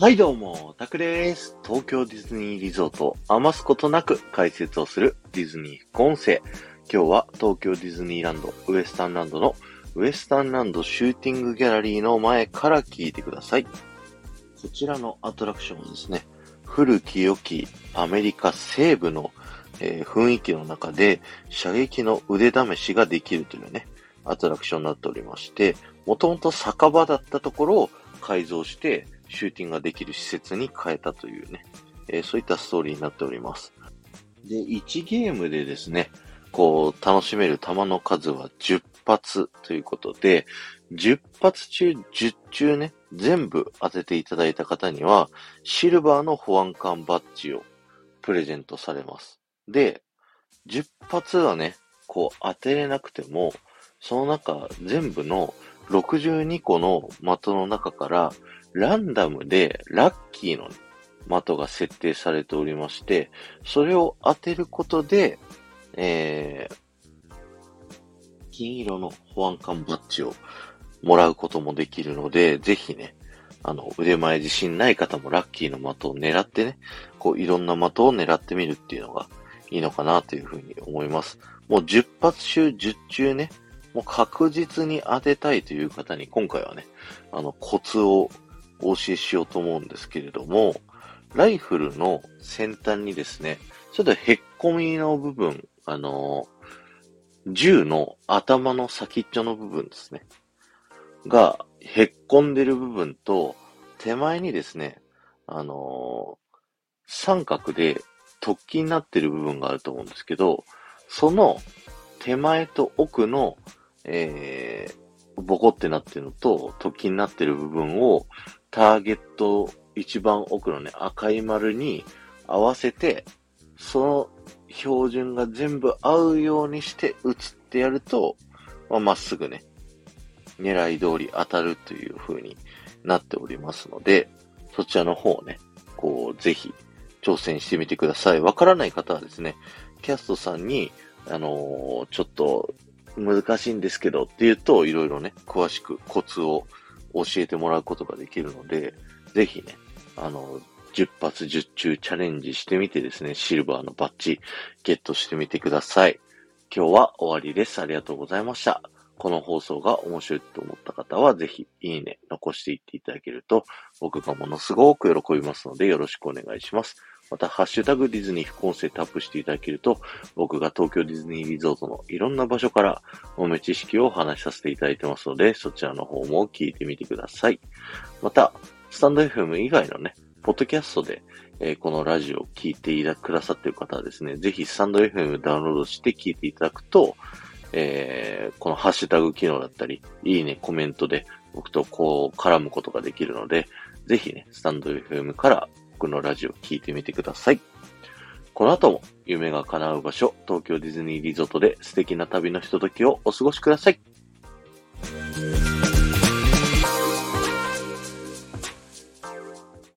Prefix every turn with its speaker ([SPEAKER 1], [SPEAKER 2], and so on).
[SPEAKER 1] はいどうも、タクです。東京ディズニーリゾートを余すことなく解説をするディズニー副音声。今日は東京ディズニーランドウエスタンランドのウエスタンランドシューティングギャラリーの前から聞いてください。こちらのアトラクションはですね、古き良きアメリカ西部の、えー、雰囲気の中で射撃の腕試しができるというね、アトラクションになっておりまして、もともと酒場だったところを改造してシューティングができる施設に変えたというね、えー、そういったストーリーになっております。で、1ゲームでですね、こう、楽しめる弾の数は10発ということで、10発中10中ね、全部当てていただいた方には、シルバーの保安官バッジをプレゼントされます。で、10発はね、こう当てれなくても、その中全部の62個の的の中からランダムでラッキーの的が設定されておりまして、それを当てることで、えー、金色の保安官バッジをもらうこともできるので、ぜひね、あの、腕前自信ない方もラッキーの的を狙ってね、こういろんな的を狙ってみるっていうのがいいのかなというふうに思います。もう10発中10中ね、もう確実に当てたいという方に今回はね、あの、コツをお教えしようと思うんですけれども、ライフルの先端にですね、ちょっとへっこみの部分、あの銃の頭の先っちょの部分ですね。が、へっこんでる部分と、手前にですね、あの三角で突起になってる部分があると思うんですけど、その手前と奥の、えー、ボコってなってるのと突起になってる部分をターゲット一番奥のね、赤い丸に合わせて、その標準が全部合うようにして打つってやると、まあ、っすぐね、狙い通り当たるという風になっておりますので、そちらの方をね、こう、ぜひ挑戦してみてください。わからない方はですね、キャストさんに、あのー、ちょっと難しいんですけどって言うと、いろいろね、詳しくコツを教えてもらうことができるので、ぜひね、あの、10発10中チャレンジしてみてですね、シルバーのバッジゲットしてみてください。今日は終わりです。ありがとうございました。この放送が面白いと思った方は、ぜひ、いいね、残していっていただけると、僕がものすごく喜びますので、よろしくお願いします。また、ハッシュタグディズニー副音声タップしていただけると、僕が東京ディズニーリゾートのいろんな場所から豆知識をお話しさせていただいてますので、そちらの方も聞いてみてください。また、スタンド FM 以外のね、ポッドキャストで、えー、このラジオを聞いてくださっている方はですね、ぜひスタンド FM ダウンロードして聞いていただくと、えー、このハッシュタグ機能だったり、いいね、コメントで僕とこう絡むことができるので、ぜひね、スタンド FM から僕のラジオ聞いてみてください。この後も夢が叶う場所、東京ディズニーリゾートで素敵な旅のひとときをお過ごしください。